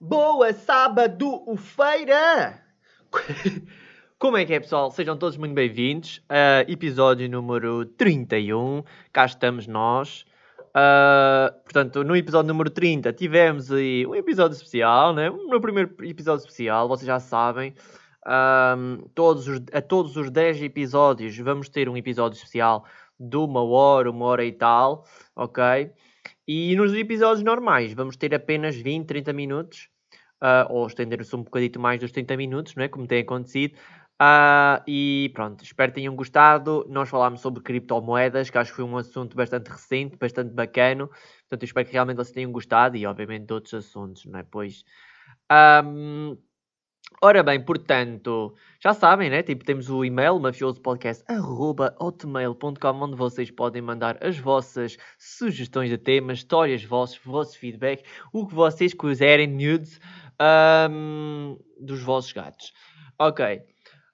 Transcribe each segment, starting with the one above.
Boa sábado, o feira! Como é que é, pessoal? Sejam todos muito bem-vindos a episódio número 31. Cá estamos nós. Uh, portanto, no episódio número 30 tivemos aí um episódio especial, né? No primeiro episódio especial, vocês já sabem. Um, todos os, a todos os 10 episódios vamos ter um episódio especial de uma hora, uma hora e tal, ok? E nos episódios normais vamos ter apenas 20, 30 minutos, uh, ou estender-se um bocadito mais dos 30 minutos, não é? Como tem acontecido. Uh, e pronto, espero que tenham gostado. Nós falámos sobre criptomoedas, que acho que foi um assunto bastante recente, bastante bacano. Portanto, espero que realmente vocês tenham gostado e, obviamente, de outros assuntos, não é? Pois. Um, Ora bem, portanto, já sabem, né? Tipo, temos o e-mail mafiosopodcast.hotmail.com onde vocês podem mandar as vossas sugestões de temas, histórias vossas, vosso feedback, o que vocês quiserem, nudes um, dos vossos gatos. Ok.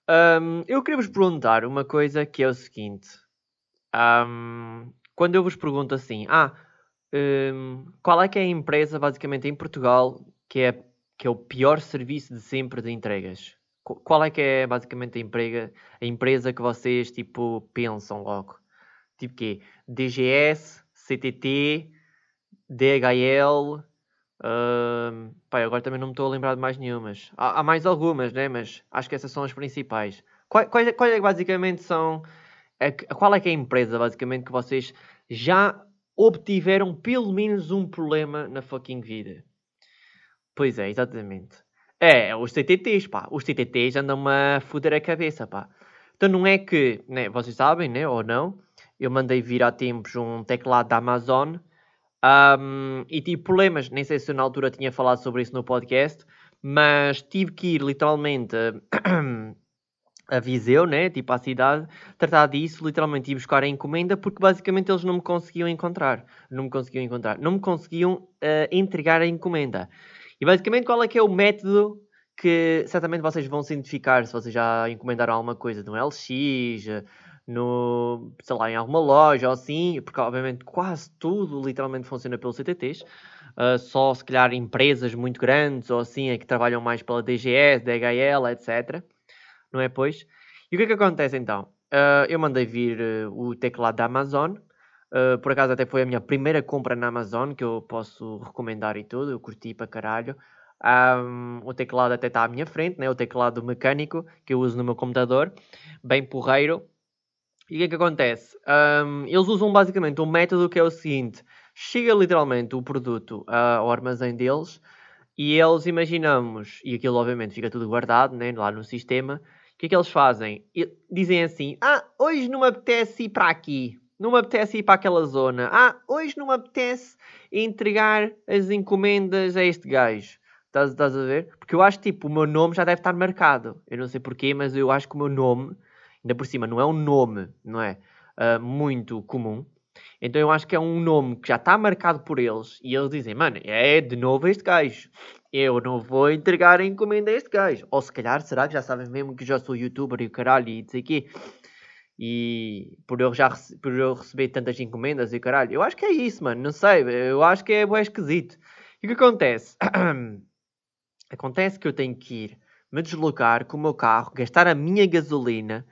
Um, eu queria vos perguntar uma coisa que é o seguinte. Um, quando eu vos pergunto assim, ah, qual é que é a empresa, basicamente, em Portugal que é que é o pior serviço de sempre de entregas? Qual é que é basicamente a, a empresa que vocês tipo pensam logo? Tipo quê? DGS, CTT, DHL, uh, pá, agora também não me estou a lembrar de mais nenhumas. Há, há, mais algumas, né? Mas acho que essas são as principais. Qual é que basicamente são... É, qual é que é a empresa basicamente que vocês já obtiveram pelo menos um problema na fucking vida? Pois é, exatamente. É, os TTTs, pá. Os TTTs andam-me a foder a cabeça, pá. Então não é que, né, vocês sabem, né, ou não, eu mandei vir há tempos um teclado da Amazon um, e tive problemas, nem sei se eu na altura tinha falado sobre isso no podcast, mas tive que ir literalmente a Viseu, né, tipo à cidade, tratar disso, literalmente ir buscar a encomenda, porque basicamente eles não me conseguiam encontrar, não me conseguiam encontrar, não me conseguiam uh, entregar a encomenda. E basicamente qual é que é o método que certamente vocês vão se identificar se vocês já encomendaram alguma coisa no LX, no, sei lá, em alguma loja ou assim, porque obviamente quase tudo literalmente funciona pelos CTTs. Uh, só se calhar empresas muito grandes ou assim é que trabalham mais pela DGS, DHL, etc. Não é pois? E o que é que acontece então? Uh, eu mandei vir uh, o teclado da Amazon Uh, por acaso até foi a minha primeira compra na Amazon, que eu posso recomendar e tudo, eu curti para caralho. Um, o teclado até está à minha frente, né? o teclado mecânico que eu uso no meu computador, bem porreiro. E o que é que acontece? Um, eles usam basicamente um método que é o seguinte: chega literalmente o produto uh, ao armazém deles e eles imaginamos, e aquilo obviamente fica tudo guardado né, lá no sistema. O que é que eles fazem? E dizem assim: Ah, hoje não me apetece ir para aqui não me apetece ir para aquela zona. Ah, hoje não me apetece entregar as encomendas a este gajo. Estás, estás a ver? Porque eu acho que tipo, o meu nome já deve estar marcado. Eu não sei porquê, mas eu acho que o meu nome, ainda por cima, não é um nome, não é? Uh, muito comum. Então eu acho que é um nome que já está marcado por eles. E eles dizem, mano, é de novo este gajo. Eu não vou entregar a encomenda a este gajo. Ou se calhar, será que já sabem mesmo que já sou youtuber e o caralho e dizer aqui e por eu já por eu receber tantas encomendas e caralho, eu acho que é isso, mano. Não sei, eu acho que é bem esquisito. E o que acontece? acontece que eu tenho que ir me deslocar com o meu carro, gastar a minha gasolina.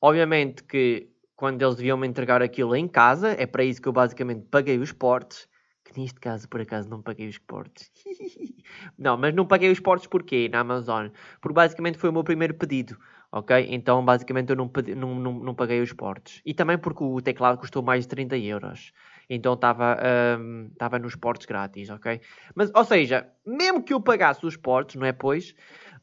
Obviamente que quando eles deviam me entregar aquilo em casa, é para isso que eu basicamente paguei os portes. Que neste caso, por acaso, não paguei os portes. não, mas não paguei os portes porquê? Na Amazon. Porque basicamente foi o meu primeiro pedido ok? Então basicamente eu não, não, não, não, paguei os portes. E também porque o teclado custou mais de 30 euros. Então estava um, nos portes grátis, ok? Mas, ou seja, mesmo que eu pagasse os portes, não é pois?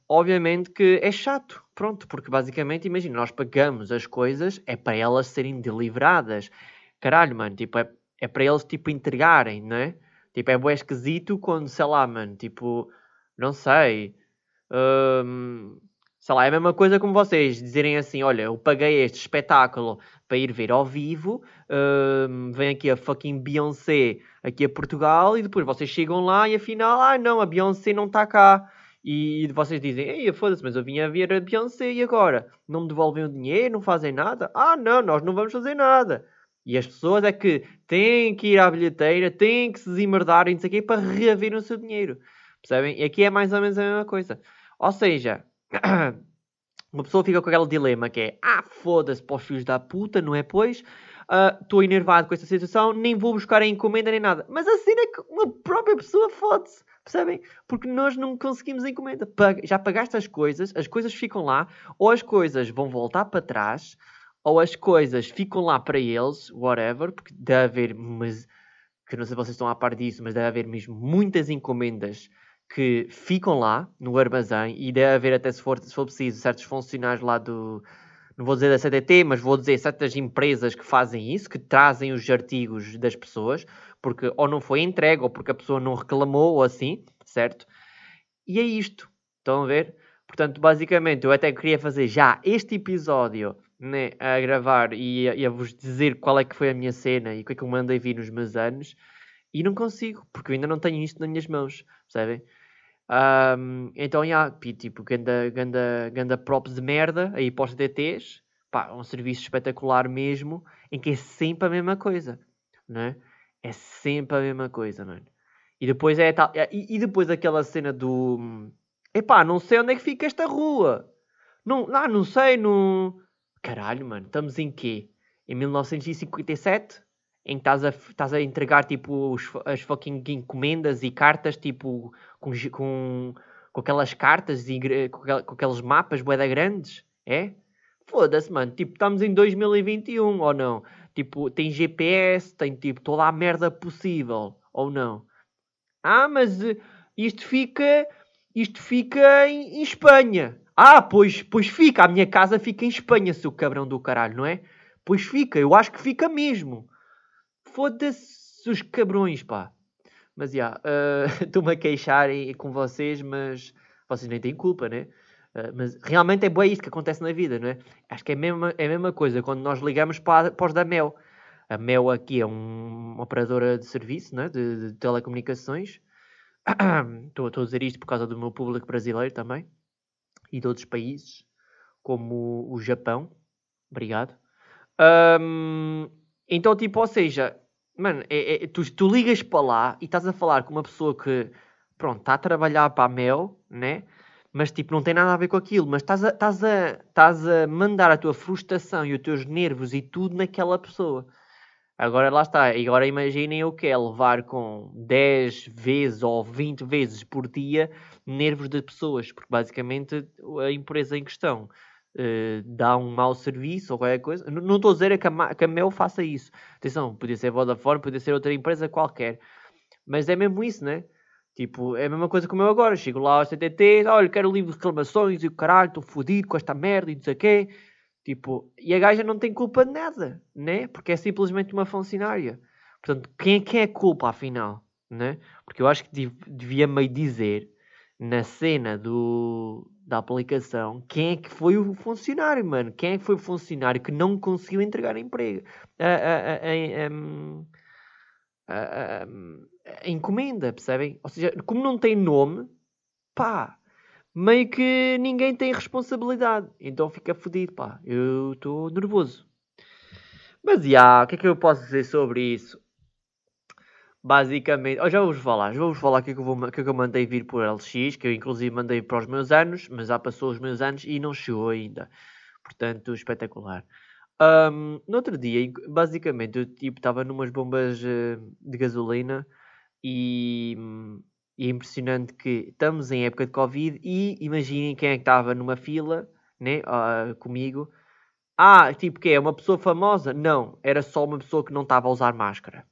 Obviamente que é chato, pronto, porque basicamente, imagina, nós pagamos as coisas, é para elas serem deliveradas. Caralho, mano, tipo, é, é para eles, tipo, entregarem, não é? Tipo, é bué esquisito quando, sei lá, mano, tipo, não sei... Um, sei lá, é a mesma coisa como vocês dizerem assim: olha, eu paguei este espetáculo para ir ver ao vivo, uh, vem aqui a fucking Beyoncé aqui a Portugal e depois vocês chegam lá e afinal, ah não, a Beyoncé não está cá. E vocês dizem, ei, foda-se, mas eu vim a ver a Beyoncé e agora? Não me devolvem o dinheiro, não fazem nada? Ah, não, nós não vamos fazer nada. E as pessoas é que têm que ir à bilheteira, têm que se desemmerdar e quê para reaver o seu dinheiro. Percebem? E aqui é mais ou menos a mesma coisa. Ou seja, uma pessoa fica com aquele dilema que é ah, foda-se para os filhos da puta, não é? Pois estou uh, enervado com esta situação, nem vou buscar a encomenda nem nada. Mas a cena é que uma própria pessoa fode-se. Percebem? Porque nós não conseguimos encomenda. Já pagaste as coisas, as coisas ficam lá, ou as coisas vão voltar para trás, ou as coisas ficam lá para eles, whatever, porque deve haver, mas que não sei se vocês estão a par disso, mas deve haver mesmo muitas encomendas que ficam lá no armazém e deve haver até se for, se for preciso certos funcionários lá do não vou dizer da CDT, mas vou dizer certas empresas que fazem isso, que trazem os artigos das pessoas, porque ou não foi entregue, ou porque a pessoa não reclamou, ou assim, certo? E é isto. Estão a ver? Portanto, basicamente, eu até queria fazer já este episódio né, a gravar e a, e a, vos dizer qual é que foi a minha cena e o que é que eu mandei vir nos meus anos, e não consigo, porque eu ainda não tenho isto nas minhas mãos, percebem? Um, então, yeah, tipo, ganda, ganda, ganda props de merda aí para os DTs. Pá, um serviço espetacular mesmo, em que é sempre a mesma coisa, não é? É sempre a mesma coisa, mano. E depois é tal. E, e depois aquela cena do. Epá, não sei onde é que fica esta rua. Não, não, não sei, não. Caralho, mano, estamos em quê? Em 1957? Em que estás a, estás a entregar tipo os, as fucking encomendas e cartas tipo com, com, com aquelas cartas e com, aqueles mapas boeda grandes, é? Foda-se, mano, tipo, estamos em 2021 ou não? Tipo, tem GPS, tem tipo toda a merda possível ou não? Ah, mas eh, isto fica, isto fica em, em Espanha. Ah, pois, pois fica, a minha casa fica em Espanha, seu cabrão do caralho, não é? Pois fica, eu acho que fica mesmo. Foda-se os cabrões, pá. Mas, já, yeah, uh, estou-me a queixar com vocês, mas vocês nem têm culpa, né? Uh, mas realmente é bom isto que acontece na vida, não é? Acho que é a mesma, é a mesma coisa quando nós ligamos para, para os da Mel. A Mel aqui é um, uma operadora de serviço, né? de, de telecomunicações. estou, estou a dizer isto por causa do meu público brasileiro também. E de outros países, como o Japão. Obrigado. Um, então, tipo, ou seja, Mano, é, é, tu, tu ligas para lá e estás a falar com uma pessoa que, pronto, está a trabalhar para a Mel, né? Mas, tipo, não tem nada a ver com aquilo. Mas estás a, estás a, estás a mandar a tua frustração e os teus nervos e tudo naquela pessoa. Agora lá está. E agora imaginem o que é levar com 10 vezes ou 20 vezes por dia nervos de pessoas. Porque basicamente a empresa em questão uh, dá um mau serviço ou qualquer coisa. N não estou a dizer que a, que a Mel faça isso. Atenção, podia ser Vodafone, podia ser outra empresa qualquer. Mas é mesmo isso, né? Tipo, é a mesma coisa como eu agora. Chego lá ao CTT, olha, quero livro de reclamações e o caralho, estou fodido com esta merda e não sei o quê. Tipo, e a gaja não tem culpa de nada, né? Porque é simplesmente uma funcionária. Portanto, quem, é quem é culpa afinal, né? Porque eu acho que devia meio dizer na cena do, da aplicação quem é que foi o funcionário, mano. Quem é que foi o funcionário que não conseguiu entregar emprego? A, a, a, a, encomenda, percebem? Ou seja, como não tem nome, pá, meio que ninguém tem responsabilidade. Então fica fodido, pá. Eu estou nervoso. Mas, já, o que é que eu posso dizer sobre isso? Basicamente, oh, já vou-vos falar, já vou-vos falar que, é que, eu vou, que, é que eu mandei vir por LX, que eu inclusive mandei para os meus anos, mas já passou os meus anos e não chegou ainda. Portanto, espetacular. Um, no outro dia, basicamente, eu tipo, estava numas bombas uh, de gasolina e, e, é impressionante que estamos em época de Covid e imaginem quem é que estava numa fila né, uh, comigo. Ah, tipo que é uma pessoa famosa? Não, era só uma pessoa que não estava a usar máscara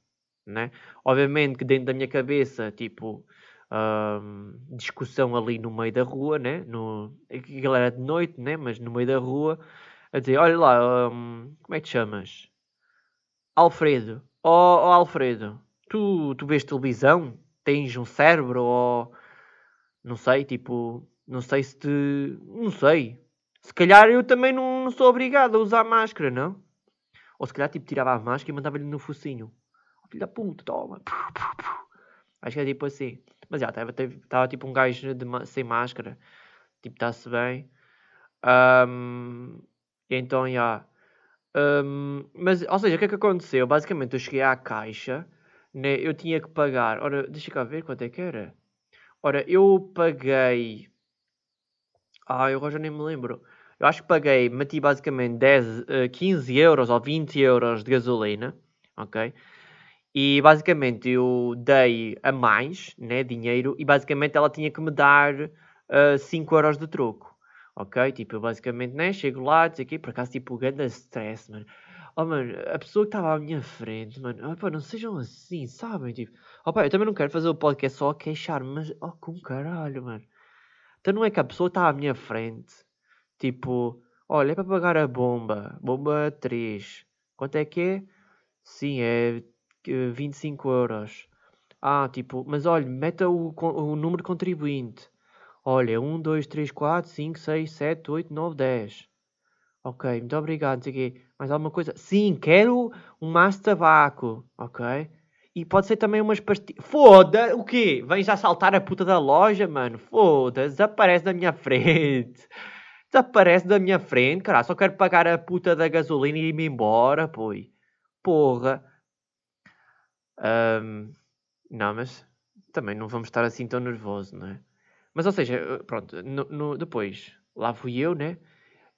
né? Obviamente que dentro da minha cabeça, tipo, um, discussão ali no meio da rua, né? No, aquilo era de noite, né? Mas no meio da rua, a dizer, olha lá, um, como é que te chamas? Alfredo. Oh, oh, Alfredo, tu, tu vês televisão? Tens um cérebro? Ou, não sei, tipo, não sei se te... Não sei. Se calhar eu também não, não sou obrigado a usar máscara, não? Ou se calhar, tipo, tirava a máscara e mandava-lhe no focinho filho da puta, toma. Acho que é tipo assim. Mas já, estava tipo um gajo de, sem máscara. Tipo, está-se bem. Um, então, já. Um, mas, ou seja, o que é que aconteceu? Basicamente, eu cheguei à caixa, né? eu tinha que pagar. Ora, deixa cá ver quanto é que era. Ora, eu paguei. Ah, eu já nem me lembro. Eu acho que paguei, meti basicamente 10, 15 euros ou 20 euros de gasolina, ok? E basicamente eu dei a mais, né, dinheiro, e basicamente ela tinha que me dar uh, 5 euros de troco, ok? Tipo, eu basicamente, né, chego lá, dizer aqui, por acaso, tipo, grande stress, mano. Oh, mano, a pessoa que estava à minha frente, mano, opa, não sejam assim, sabem? Tipo, opa, eu também não quero fazer o podcast só a queixar, mas, oh, com caralho, mano. Então não é que a pessoa está à minha frente Tipo, olha, é para pagar a bomba. Bomba 3. Quanto é que é? Sim, é 25 euros. Ah, tipo, mas olha, meta o, o número contribuinte. Olha, 1, 2, 3, 4, 5, 6, 7, 8, 9, 10. Ok, muito obrigado. Não. Mais alguma coisa? Sim, quero um maço de tabaco. Ok. E pode ser também umas pastilhas. Foda! O quê? Vens assaltar a puta da loja, mano? Foda! Desaparece da minha frente desaparece da minha frente, cara. Só quero pagar a puta da gasolina e ir-me embora, pô. Porra. Um, não, mas também não vamos estar assim tão nervoso, não é? Mas, ou seja, pronto, no, no, depois, lá fui eu, né?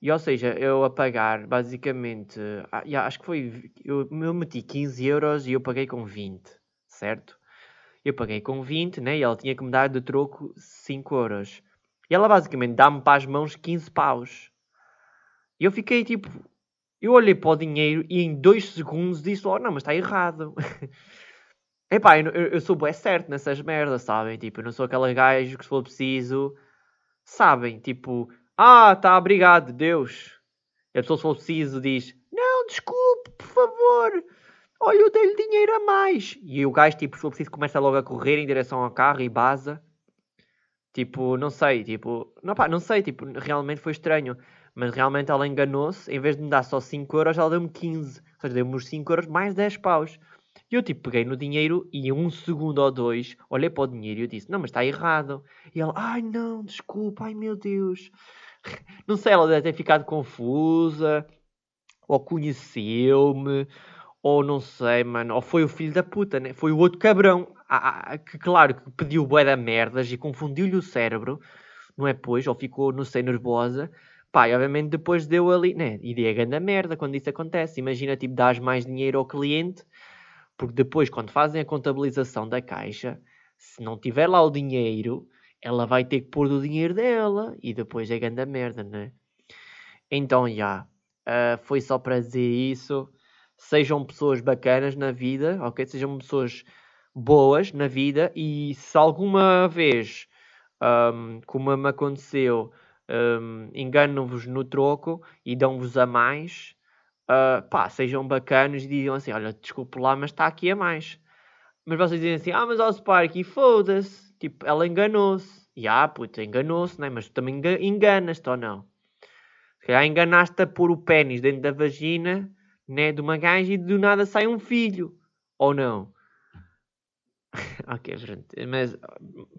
E, ou seja, eu a pagar, basicamente, ah, acho que foi, eu, eu meti 15 euros e eu paguei com 20, certo? Eu paguei com 20, né? E ela tinha que me dar de troco 5 euros. E ela basicamente dá-me para as mãos 15 paus. E eu fiquei tipo. Eu olhei para o dinheiro e em 2 segundos disse: Oh, não, mas está errado. Epá, eu, eu, sou bem certo nessas merdas, sabem? Tipo, eu não sou aquele gajo que se for preciso. Sabem? Tipo, ah, tá, obrigado, Deus. E a pessoa, se for preciso, diz: Não, desculpe, por favor. Olha, eu dei-lhe dinheiro a mais. E o gajo, tipo, se for preciso, começa logo a correr em direção ao carro e baza. Tipo, não sei, tipo, não, pá, não sei, tipo, realmente foi estranho. Mas realmente ela enganou-se, em vez de me dar só 5 euros, ela deu-me 15. Ou seja, deu-me os 5 euros mais 10 paus. E eu, tipo, peguei no dinheiro e um segundo ou dois, olhei para o dinheiro e eu disse, não, mas está errado. E ela, ai não, desculpa, ai meu Deus. Não sei, ela deve ter ficado confusa, ou conheceu-me, ou não sei, mano, ou foi o filho da puta, né? Foi o outro cabrão, ah, ah, que claro, que pediu bué da merdas e confundiu-lhe o cérebro, não é pois, ou ficou, não sei, nervosa. Pá, obviamente depois deu ali, né? E deu a grande merda quando isso acontece. Imagina, tipo, dás mais dinheiro ao cliente, porque depois, quando fazem a contabilização da caixa, se não tiver lá o dinheiro, ela vai ter que pôr do dinheiro dela, e depois é grande merda, né? Então, já, uh, foi só para dizer isso sejam pessoas bacanas na vida, ok? Sejam pessoas boas na vida e se alguma vez, um, como me aconteceu, um, enganam-vos no troco e dão-vos a mais, uh, pá, sejam bacanos e digam assim, olha, desculpe lá, mas está aqui a mais. Mas vocês dizem assim, ah, mas ao Sparky, foda-se, tipo, ela enganou-se. E ah, puta, enganou-se, né? Mas tu também enganas-te ou não? Se calhar enganaste a pôr o pênis dentro da vagina né, de uma gaja e do nada sai um filho. Ou não? ok, pronto. Mas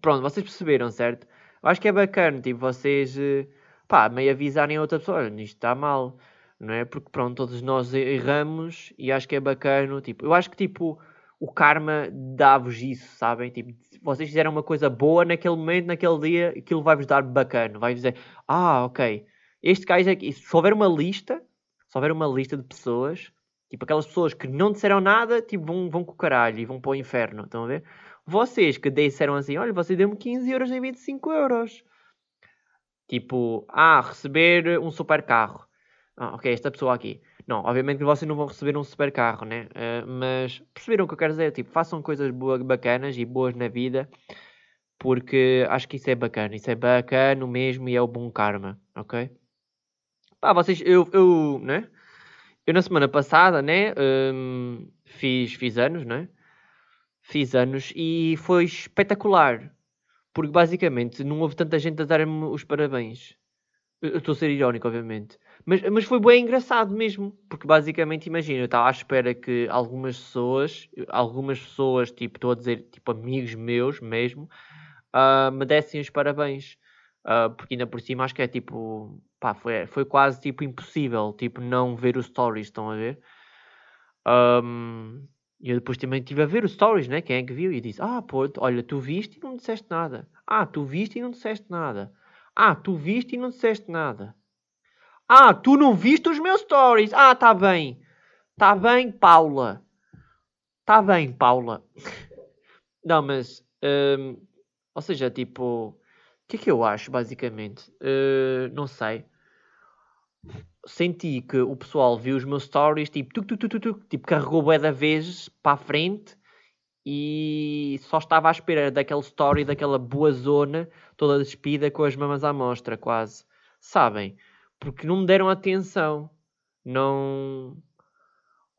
pronto, vocês perceberam, certo? Eu acho que é bacana, tipo, vocês eh, pá, meio avisarem a outra pessoa, olha, isto está mal, não é? Porque pronto, todos nós erramos e acho que é bacana, tipo, eu acho que tipo, o karma dá-vos isso, sabem? Tipo, vocês fizeram uma coisa boa naquele momento, naquele dia, aquilo vai-vos dar bacana, vai dizer, ah, ok, este gajo aqui, se houver uma lista, se houver uma lista de pessoas, tipo aquelas pessoas que não disseram nada, tipo, vão, vão com o caralho e vão para o inferno, estão a ver? Vocês que disseram assim, olha, você deu-me 15 euros em 25 euros. Tipo, ah, receber um super carro. Ah, ok, esta pessoa aqui. Não, obviamente que vocês não vão receber um super carro, né? Uh, mas perceberam o que eu quero dizer? Tipo, façam coisas boas, bacanas e boas na vida, porque acho que isso é bacana. Isso é bacana mesmo e é o bom karma, ok? Pá, vocês, eu, eu, né? Eu na semana passada, né? Um, fiz, fiz anos, né? Fiz anos e foi espetacular. Porque basicamente não houve tanta gente a dar-me os parabéns. Estou a ser irónico, obviamente. Mas, mas foi bem engraçado mesmo. Porque basicamente, imagina, eu estava à espera que algumas pessoas, algumas pessoas, tipo, estou a dizer, tipo, amigos meus mesmo, uh, me dessem os parabéns. Uh, porque ainda por cima acho que é tipo pá, foi, foi quase tipo impossível, tipo, não ver os stories, estão a ver? Um, e eu depois também estive a ver os stories, né? Quem é que viu? E disse, ah, pô, olha, tu viste e não disseste nada. Ah, tu viste e não disseste nada. Ah, tu viste e não disseste nada. Ah, tu não viste os meus stories. Ah, tá bem. Tá bem, Paula. Tá bem, Paula. não, mas... Um, ou seja, tipo... O que é que eu acho, basicamente? Uh, não sei senti que o pessoal viu os meus stories, tipo, tuc, tuc, tuc, tuc, tipo carregou bué da vez para a frente e só estava à espera daquele story, daquela boa zona, toda despida com as mamas à mostra, quase. Sabem? Porque não me deram atenção. Não...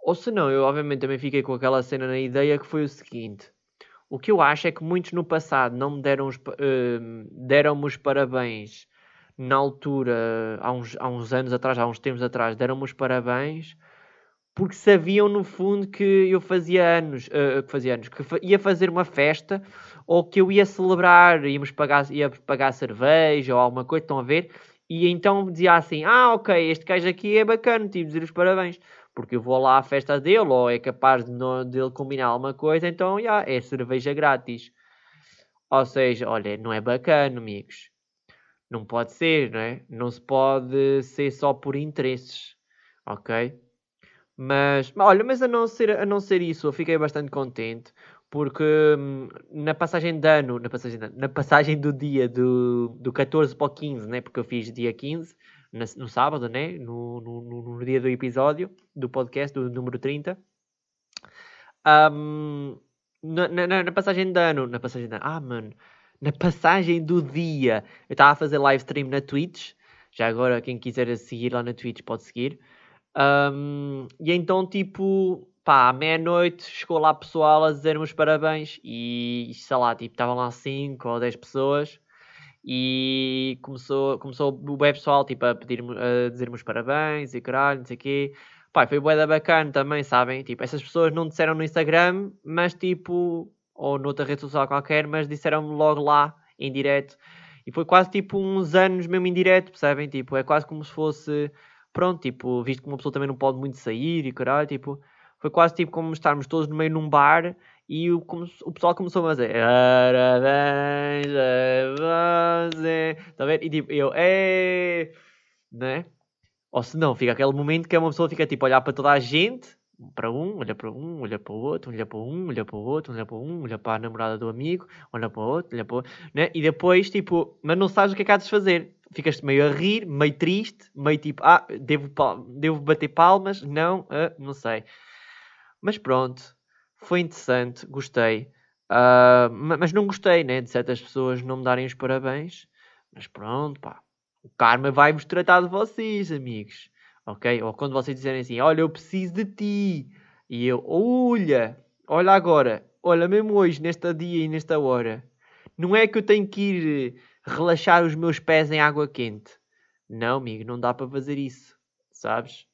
Ou se não, eu obviamente também fiquei com aquela cena na ideia que foi o seguinte. O que eu acho é que muitos no passado não me deram os, uh, deram-me os parabéns na altura, há uns, há uns anos atrás, há uns tempos atrás, deram-me os parabéns porque sabiam no fundo que eu fazia anos, uh, que fazia anos, que ia fazer uma festa ou que eu ia celebrar, íamos pagar, ia pagar cerveja ou alguma coisa, estão a ver? E então dizia assim: Ah, ok, este gajo aqui é bacana, tive de dizer os parabéns, porque eu vou lá à festa dele ou é capaz de dele combinar alguma coisa, então já, é cerveja grátis. Ou seja, olha, não é bacana, amigos. Não pode ser, não é? Não se pode ser só por interesses, ok? Mas, olha, mas a não ser, a não ser isso, eu fiquei bastante contente porque hum, na passagem de ano, na passagem, de, na passagem do dia do, do 14 para o 15, né? Porque eu fiz dia 15, no, no sábado, né? No, no, no, dia do episódio do podcast, do número 30. Um, na, na, na, passagem de ano, na passagem de ano, ah, mano, na passagem do dia. Eu estava a fazer live stream na Twitch. Já agora, quem quiser seguir lá na Twitch pode seguir. Um, e então, tipo, pá, à meia-noite chegou lá pessoal a dizer-me os parabéns. E sei lá, tipo, estavam lá 5 ou 10 pessoas. E começou, começou o web pessoal tipo, a, pedir, a dizer-me os parabéns e caralho, não sei o quê. Pá, foi bué da bacana também, sabem? Tipo, essas pessoas não disseram no Instagram, mas tipo, ou noutra rede social qualquer, mas disseram-me logo lá, em direto. E foi quase tipo uns anos mesmo em direto, percebem? Tipo, é quase como se fosse, pronto, tipo, visto que uma pessoa também não pode muito sair e caralho, tipo, foi quase tipo como estarmos todos no meio num bar e o, como, o pessoal começou a dizer parabéns a você, tá? E tipo, eu, é, né? Ou se não, fica aquele momento que uma pessoa fica tipo a olhar para toda a gente para um, olha para um, olha para o outro, olha para um, olha para o outro, olha para um, olha para a namorada do amigo, olha para o outro, olha para o outro, né? E depois, tipo, mas não sabes o que é que há de fazer. Ficas meio a rir, meio triste, meio tipo, ah, devo, devo bater palmas? Não, ah, não sei. Mas pronto, foi interessante, gostei. Uh, mas não gostei, né? De certas pessoas não me darem os parabéns. Mas pronto, pá. O karma vai-vos tratar de vocês, amigos ok? Ou quando vocês dizerem assim, olha, eu preciso de ti, e eu, olha, olha agora, olha mesmo hoje, nesta dia e nesta hora, não é que eu tenho que ir relaxar os meus pés em água quente. Não, amigo, não dá para fazer isso, sabes?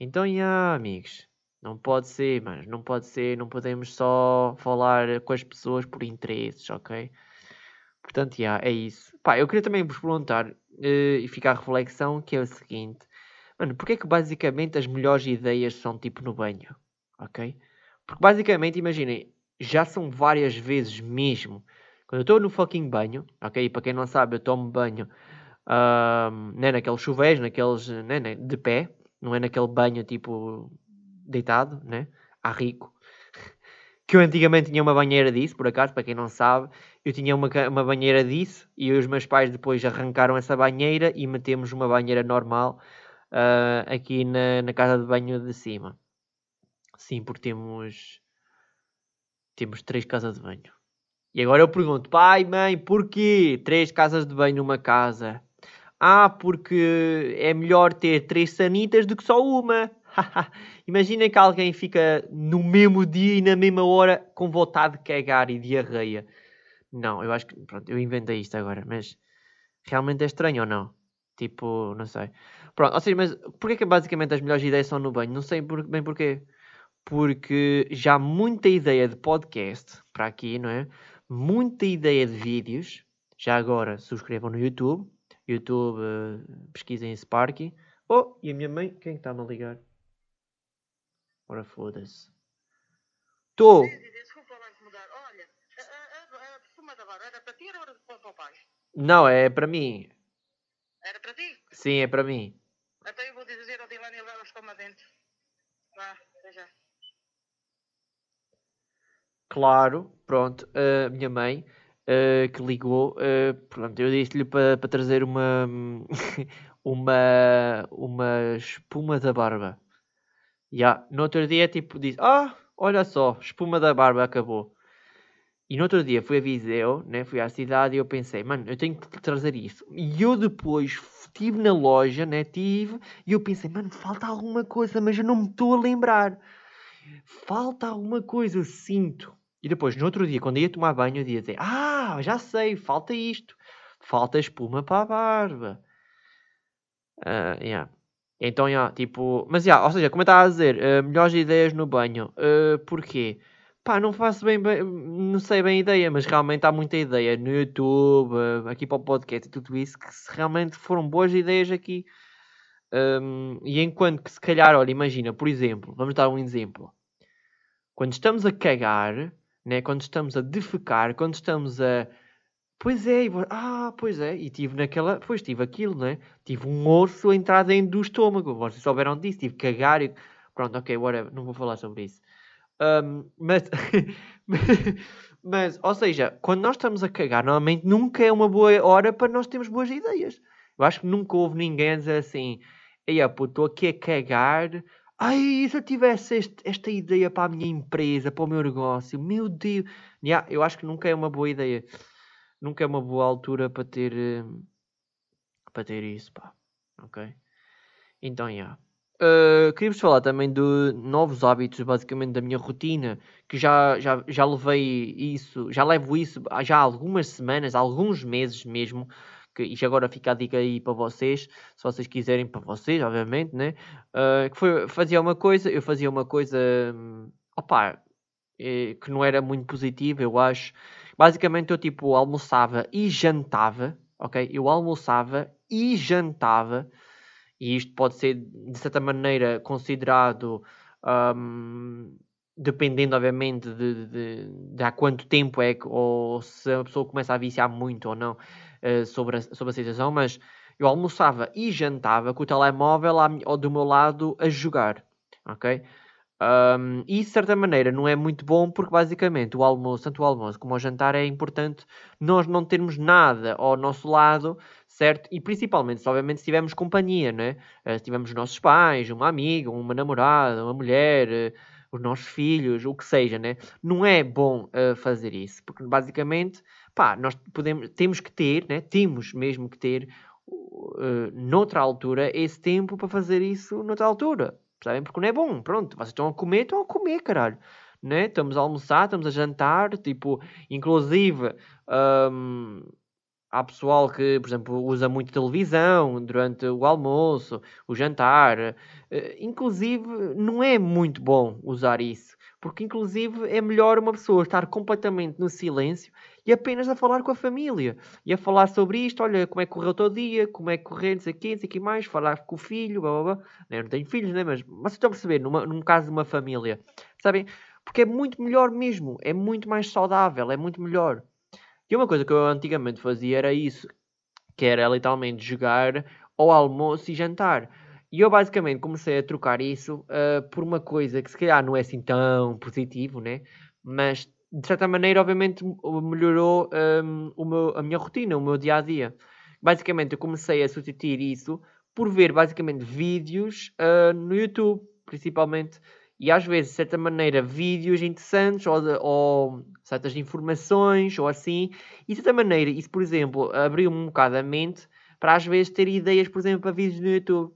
Então, já, amigos, não pode ser, mas não pode ser, não podemos só falar com as pessoas por interesses, ok? Portanto, já, é isso. Pá, eu queria também vos perguntar uh, e ficar a reflexão que é o seguinte. Mano, porque é que basicamente as melhores ideias são tipo no banho? Ok? Porque basicamente, imaginem, já são várias vezes mesmo. Quando eu estou no fucking banho, ok? E para quem não sabe, eu tomo banho não é naqueles chuveiros, naqueles né, né, de pé, não é naquele banho tipo deitado, né? A rico. Que eu antigamente tinha uma banheira disso, por acaso, para quem não sabe, eu tinha uma, uma banheira disso e os meus pais depois arrancaram essa banheira e metemos uma banheira normal uh, aqui na, na casa de banho de cima. Sim, porque temos, temos três casas de banho. E agora eu pergunto, pai, mãe, porquê três casas de banho numa casa? Ah, porque é melhor ter três sanitas do que só uma. Imaginem que alguém fica no mesmo dia e na mesma hora com vontade de cagar e diarreia. Não, eu acho que. Pronto, eu inventei isto agora, mas realmente é estranho ou não? Tipo, não sei. Pronto, ou seja, mas porquê que basicamente as melhores ideias são no banho? Não sei por, bem porquê. Porque já muita ideia de podcast para aqui, não é? Muita ideia de vídeos. Já agora subscrevam no YouTube. YouTube, uh, pesquisem Sparky. Oh, e a minha mãe, quem está-me a ligar? Ora foda-se. Estou! Desculpa lá incomodar. Olha, a, a, a espuma da barra era para ti ou era para o teu pai? Não, é para mim. Era para ti? Sim, é para mim. Então eu vou dizer ao Dilani levar a espuma dentro. Vá, até já. Claro, pronto, a minha mãe uh, que ligou, uh, pronto, eu disse-lhe para pa trazer uma, uma, uma espuma da barba. Yeah. No outro dia, tipo, disse: Ah, olha só, espuma da barba acabou. E no outro dia fui a Viseu, né? fui à cidade e eu pensei, mano, eu tenho que trazer isso. E eu depois estive na loja, né? Tive, e eu pensei, mano, falta alguma coisa, mas eu não me estou a lembrar. Falta alguma coisa, eu sinto. E depois, no outro dia, quando ia tomar banho, eu ia dizer: Ah, já sei, falta isto. Falta espuma para a barba. Uh, yeah. Então, yeah, tipo... Mas, yeah, ou seja, como eu estava a dizer, uh, melhores ideias no banho. Uh, porquê? Pá, não faço bem, bem, não sei bem a ideia, mas realmente há muita ideia no YouTube, uh, aqui para o podcast e tudo isso, que realmente foram boas ideias aqui. Um, e enquanto que se calhar, olha, imagina, por exemplo, vamos dar um exemplo. Quando estamos a cagar, né? quando estamos a defecar, quando estamos a. Pois é, ah, pois é, e tive naquela. Pois tive aquilo, né? Tive um osso a entrar dentro do estômago. Vocês souberam disso, tive que cagar e. Pronto, ok, whatever, não vou falar sobre isso. Um, mas, mas, ou seja, quando nós estamos a cagar, normalmente nunca é uma boa hora para nós termos boas ideias. Eu acho que nunca houve ninguém a dizer assim: Ei, pô, estou aqui a cagar, Ai, se eu tivesse este, esta ideia para a minha empresa, para o meu negócio, meu Deus. Yeah, eu acho que nunca é uma boa ideia. Nunca é uma boa altura para ter, eh, para ter isso, pá. Ok? Então, yeah. Uh, Queria-vos falar também de novos hábitos, basicamente da minha rotina, que já, já, já levei isso, já levo isso já há algumas semanas, alguns meses mesmo, que isto agora fica a dica aí para vocês, se vocês quiserem, para vocês, obviamente, né? Uh, que foi, fazia uma coisa, eu fazia uma coisa, um, opa, eh, que não era muito positiva, eu acho. Basicamente eu tipo almoçava e jantava, ok? Eu almoçava e jantava, e isto pode ser de certa maneira considerado. Um, dependendo obviamente de, de, de, há quanto tempo é que, ou se a pessoa começa a viciar muito ou não, uh, sobre, a, sobre a situação, mas eu almoçava e jantava com o telemóvel ao do meu lado a jogar, ok? Um, e de certa maneira não é muito bom porque basicamente o almoço, tanto o almoço como o jantar é importante nós não termos nada ao nosso lado, certo? E principalmente se obviamente se tivermos companhia, né? Se tivermos nossos pais, uma amiga, uma namorada, uma mulher, uh, os nossos filhos, o que seja, né? Não é bom uh, fazer isso, porque basicamente pá, nós podemos, temos que ter, né? temos mesmo que ter uh, noutra altura esse tempo para fazer isso noutra altura. Percebem? Porque não é bom. Pronto, vocês estão a comer, estão a comer, caralho. Né? Estamos a almoçar, estamos a jantar, tipo, inclusive um, há pessoal que, por exemplo, usa muito televisão durante o almoço, o jantar. Uh, inclusive, não é muito bom usar isso. Porque, inclusive, é melhor uma pessoa estar completamente no silêncio e apenas a falar com a família. E a falar sobre isto, olha, como é que correu o teu dia, como é que correu, não sei o não sei o que mais, falar com o filho, blá, blá, blá. Eu não tenho filhos, né? Mas, mas estão a perceber, numa, num caso de uma família, sabem? Porque é muito melhor mesmo, é muito mais saudável, é muito melhor. E uma coisa que eu antigamente fazia era isso, que era literalmente jogar ao almoço e jantar. E eu basicamente comecei a trocar isso uh, por uma coisa que se calhar não é assim tão positivo, né? Mas de certa maneira, obviamente, melhorou um, meu, a minha rotina, o meu dia a dia. Basicamente, eu comecei a substituir isso por ver basicamente vídeos uh, no YouTube, principalmente, e às vezes, de certa maneira, vídeos interessantes ou, ou certas informações ou assim, e de certa maneira, isso, por exemplo, abriu-me um bocado a mente para às vezes ter ideias, por exemplo, para vídeos no YouTube.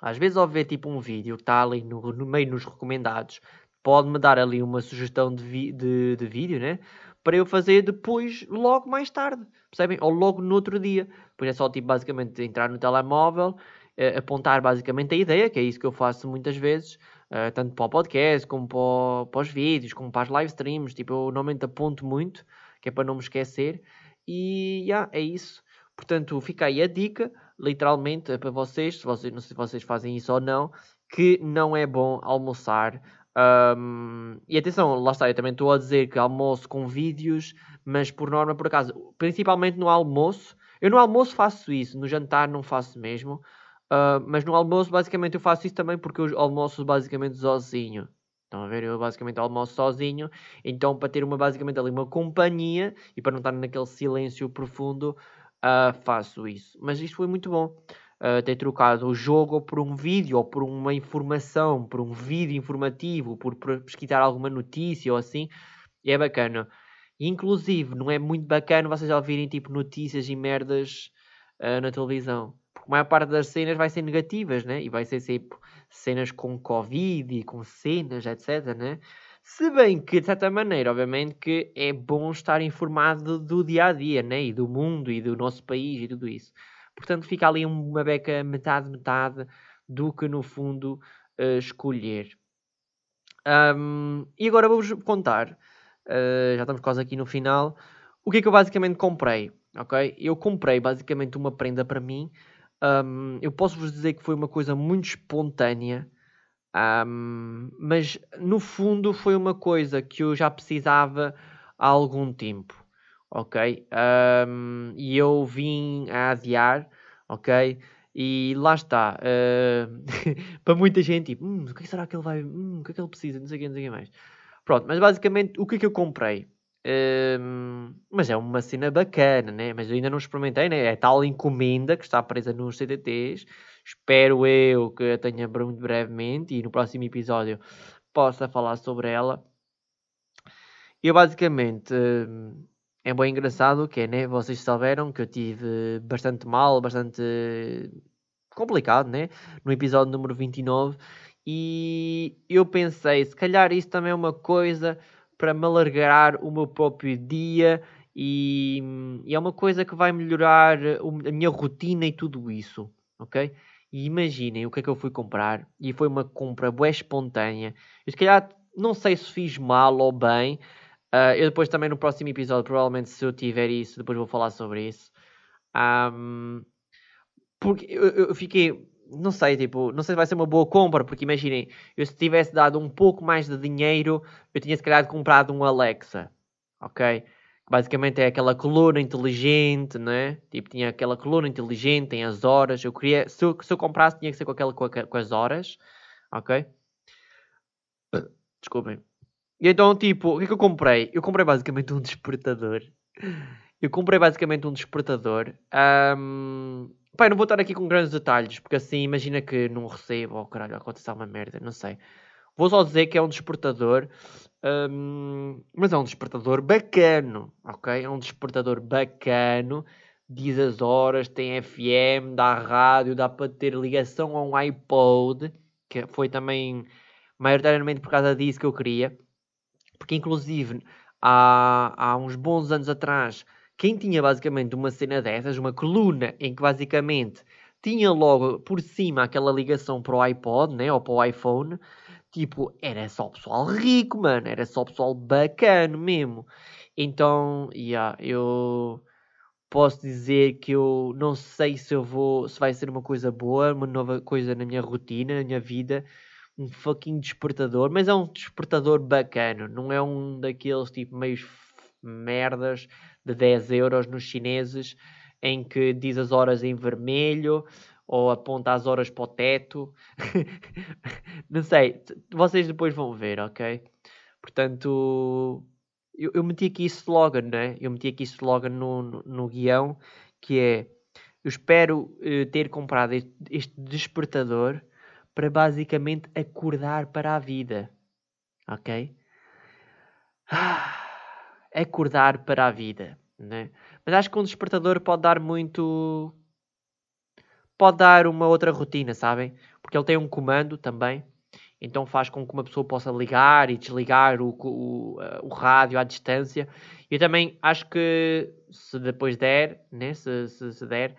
Às vezes, ao ver tipo um vídeo que está ali no, no meio nos recomendados, pode-me dar ali uma sugestão de, de, de, vídeo, né? Para eu fazer depois, logo mais tarde, percebem? Ou logo no outro dia. Depois é só, tipo, basicamente entrar no telemóvel, eh, apontar basicamente a ideia, que é isso que eu faço muitas vezes, eh, tanto para o podcast, como para, para, os vídeos, como para as live streams. Tipo, eu normalmente aponto muito, que é para não me esquecer. E, yeah, é isso. Portanto, fica aí a dica, literalmente, é para vocês, se vocês, não sei se vocês fazem isso ou não, que não é bom almoçar. Um, e atenção, lá está, eu também estou a dizer que almoço com vídeos, mas por norma, por acaso, principalmente no almoço, eu no almoço faço isso, no jantar não faço mesmo, uh, mas no almoço basicamente eu faço isso também porque eu almoço basicamente sozinho. Estão a ver? Eu basicamente almoço sozinho, então para ter uma basicamente ali uma companhia e para não estar naquele silêncio profundo, uh, faço isso. Mas isto foi muito bom. Uh, ter trocado o jogo por um vídeo ou por uma informação, por um vídeo informativo, por, por pesquisar alguma notícia ou assim, é bacana. Inclusive, não é muito bacana vocês ouvirem tipo notícias e merdas uh, na televisão. Porque a maior parte das cenas vai ser negativas, né? E vai ser sempre cenas com Covid e com cenas, etc, né? Se bem que, de certa maneira, obviamente que é bom estar informado do dia a dia, né? E do mundo e do nosso país e tudo isso. Portanto, fica ali uma beca metade-metade do que, no fundo, uh, escolher. Um, e agora vou-vos contar Uh, já estamos quase aqui no final. O que é que eu basicamente comprei? Ok? Eu comprei basicamente uma prenda para mim. Um, eu posso vos dizer que foi uma coisa muito espontânea. Um, mas no fundo foi uma coisa que eu já precisava há algum tempo, ok? Um, e eu vim a adiar, ok? E lá está, uh, para muita gente, tipo, hum, o que será que ele vai, hum, o que é que ele precisa, não sei o que, não sei o que mais. Pronto, mas basicamente o que é que eu comprei? Um, mas é uma cena bacana, né? Mas eu ainda não experimentei, né? É tal encomenda que está presa nos CDTs. Espero eu que a tenha muito brevemente e no próximo episódio possa falar sobre ela. Eu basicamente é bem engraçado que é, né? Vocês souberam que eu tive bastante mal, bastante complicado, né? No episódio número 29 e eu pensei, se calhar isso também é uma coisa para me alargar o meu próprio dia e, e é uma coisa que vai melhorar a minha rotina e tudo isso, ok? E imaginem o que é que eu fui comprar e foi uma compra boa espontânea. Eu se calhar não sei se fiz mal ou bem. Uh, eu depois também no próximo episódio, provavelmente se eu tiver isso, depois vou falar sobre isso. Um, porque eu, eu fiquei não sei, tipo, não sei se vai ser uma boa compra, porque imaginem, eu se tivesse dado um pouco mais de dinheiro, eu tinha se calhar comprado um Alexa, ok? Basicamente é aquela coluna inteligente, né? Tipo, tinha aquela coluna inteligente, tem as horas. Eu queria, se eu, se eu comprasse, tinha que ser com, aquela, com, a, com as horas, ok? Desculpem. E então, tipo, o que é que eu comprei? Eu comprei basicamente um despertador. Eu comprei basicamente um despertador. Um, Pai, não vou estar aqui com grandes detalhes, porque assim imagina que não recebo, ou oh, caralho, aconteceu uma merda, não sei. Vou só dizer que é um despertador, um, mas é um despertador bacano, ok? É um despertador bacano, diz as horas, tem FM, dá rádio, dá para ter ligação a um iPod, que foi também maioritariamente por causa disso que eu queria, porque inclusive há, há uns bons anos atrás quem tinha basicamente uma cena dessas, uma coluna em que basicamente tinha logo por cima aquela ligação para o iPod, né, ou para o iPhone, tipo, era só pessoal rico, mano, era só pessoal bacana mesmo. Então, yeah, eu posso dizer que eu não sei se eu vou, se vai ser uma coisa boa, uma nova coisa na minha rotina, na minha vida, um fucking despertador, mas é um despertador bacana, não é um daqueles tipo meios merdas de 10 euros nos chineses, em que diz as horas em vermelho ou aponta as horas para o teto. não sei, vocês depois vão ver, ok? Portanto, eu, eu meti aqui slogan, né? Eu meti aqui slogan no, no, no guião, que é eu espero uh, ter comprado este, despertador para basicamente acordar para a vida. Ok? Ah acordar para a vida, né? Mas acho que um despertador pode dar muito. Pode dar uma outra rotina, sabem? Porque ele tem um comando também, então faz com que uma pessoa possa ligar e desligar o, o, o rádio à distância. Eu também acho que se depois der, né? Se, se, se der,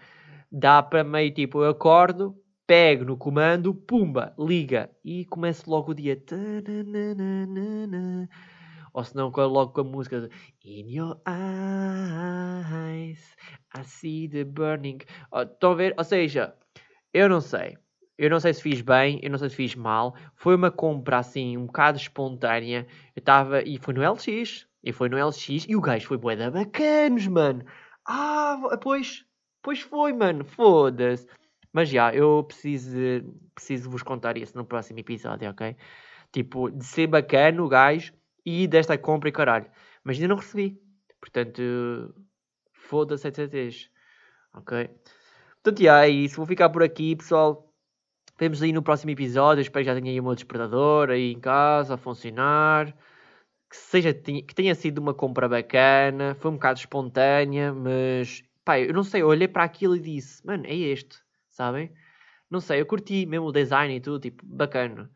dá para meio tipo, eu acordo, pego no comando, pumba, liga e começo logo o dia. Ou se não, logo com a música In your eyes, I see the burning. Estão a ver? Ou seja, eu não sei. Eu não sei se fiz bem, eu não sei se fiz mal. Foi uma compra assim, um bocado espontânea. Eu estava. E foi no LX. E foi no LX. E o gajo foi boeda bacanos, mano. Ah, pois. Pois foi, mano. Foda-se. Mas já, eu preciso, preciso vos contar isso no próximo episódio, ok? Tipo, de ser bacana o gajo e desta compra e caralho. Mas ainda não recebi. Portanto, foda-se ETCs. Ok? Portanto, já é isso. Vou ficar por aqui, pessoal. Vemos aí no próximo episódio. espero que já tenha aí o meu despertador aí em casa a funcionar. Que, seja, que tenha sido uma compra bacana. Foi um bocado espontânea, mas pá, eu não sei. Eu olhei para aquilo e disse: Mano, é este, sabem? Não sei, eu curti mesmo o design e tudo, tipo, bacana.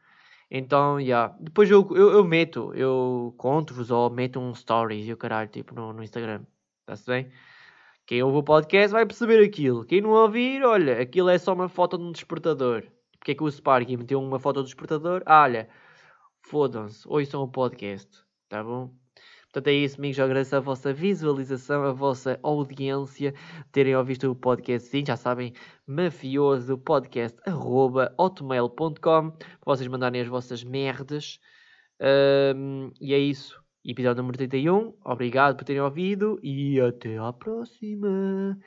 Então, já. Yeah. Depois eu, eu, eu, meto, eu conto-vos ou meto um stories e o caralho, tipo, no, no Instagram. Está-se bem? Quem ouve o podcast vai perceber aquilo. Quem não ouvir, olha, aquilo é só uma foto de um despertador. Porque é que o Sparky meteu uma foto do despertador? Ah, olha, fodam-se, ouçam o podcast, tá bom? Portanto, é isso, amigos. Eu agradeço a vossa visualização, a vossa audiência, terem ouvido o podcast. Sim, já sabem, mafioso podcast arroba hotmail.com para vocês mandarem as vossas merdas. Um, e é isso. Episódio número 31. Obrigado por terem ouvido e até à próxima.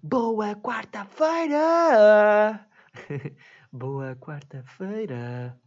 Boa quarta-feira! Boa quarta-feira!